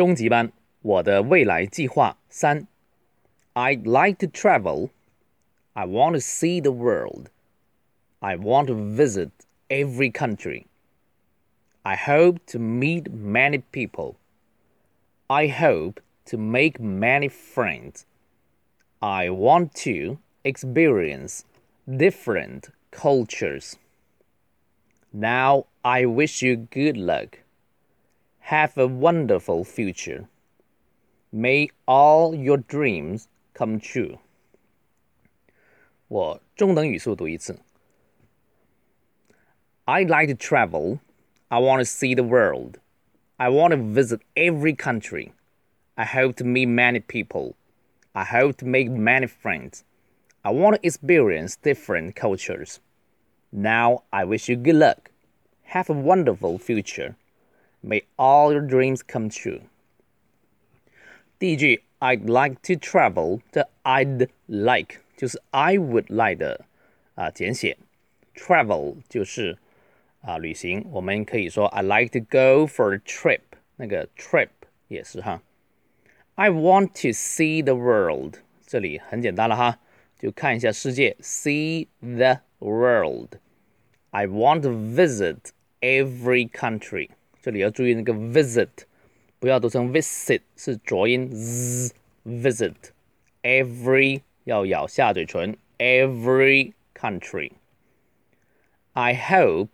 中级班，我的未来计划三。I'd like to travel. I want to see the world. I want to visit every country. I hope to meet many people. I hope to make many friends. I want to experience different cultures. Now I wish you good luck. Have a wonderful future. May all your dreams come true. 我中等语速读一次。I'd like to travel. I want to see the world. I want to visit every country. I hope to meet many people. I hope to make many friends. I want to experience different cultures. Now I wish you good luck. Have a wonderful future. May all your dreams come true. 第一句 I'd like to travel 的 I'd like 就是 I would like 的啊简写，travel 就是啊旅行，我们可以说 I like to go for a trip，那个 trip 也是哈。I want to see the world，这里很简单了哈，就看一下世界，see the world。I want to visit every country， 这里要注意那个 visit，不要读成 visit，是浊音 z，visit every 要咬下嘴唇，every country。I hope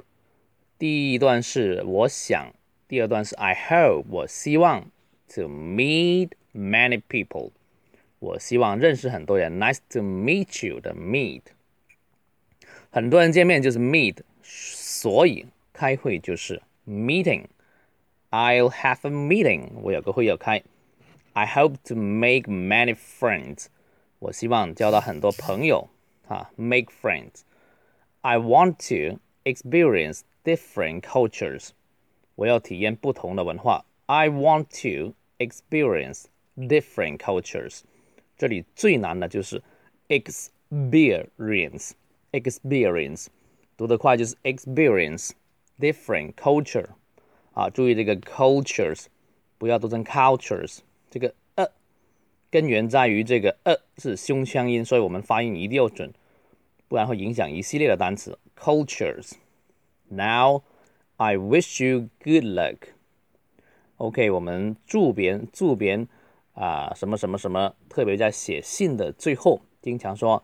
第一段是我想，第二段是 I hope 我希望 to meet many people，我希望认识很多人。Nice to meet you 的 meet，很多人见面就是 meet，所以开会就是 meeting。 I'll have a meeting，我有个会要开。I hope to make many friends，我希望交到很多朋友啊，make friends。I want to experience different cultures. 我要体验不同的文化。I want to experience different cultures. 这里最难的就是 experience experience，读得快就是 experience different culture 啊，注意这个 cultures 不要读成 cultures，这个呃根源在于这个呃是胸腔音，所以我们发音一定要准，不然会影响一系列的单词 cultures。now, I wish you good luck. OK，我们祝别人祝别人啊什么什么什么，特别在写信的最后，经常说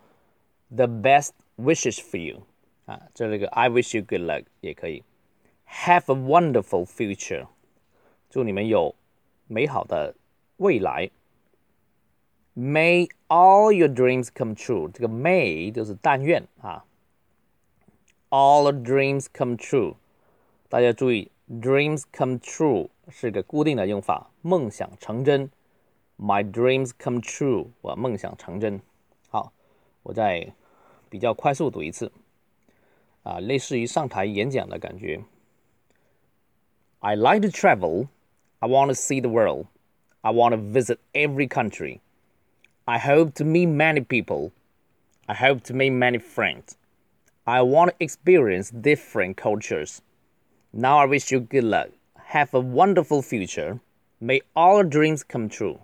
the best wishes for you 啊，这里个 I wish you good luck 也可以。Have a wonderful future，祝你们有美好的未来。May all your dreams come true，这个 may 就是但愿啊。all dreams come true。大家注意，dreams come true 是个固定的用法，梦想成真。My dreams come true，我梦想成真。好，我再比较快速读一次，啊，类似于上台演讲的感觉。I like to travel. I want to see the world. I want to visit every country. I hope to meet many people. I hope to make many friends. I want to experience different cultures. Now I wish you good luck. Have a wonderful future. May all dreams come true.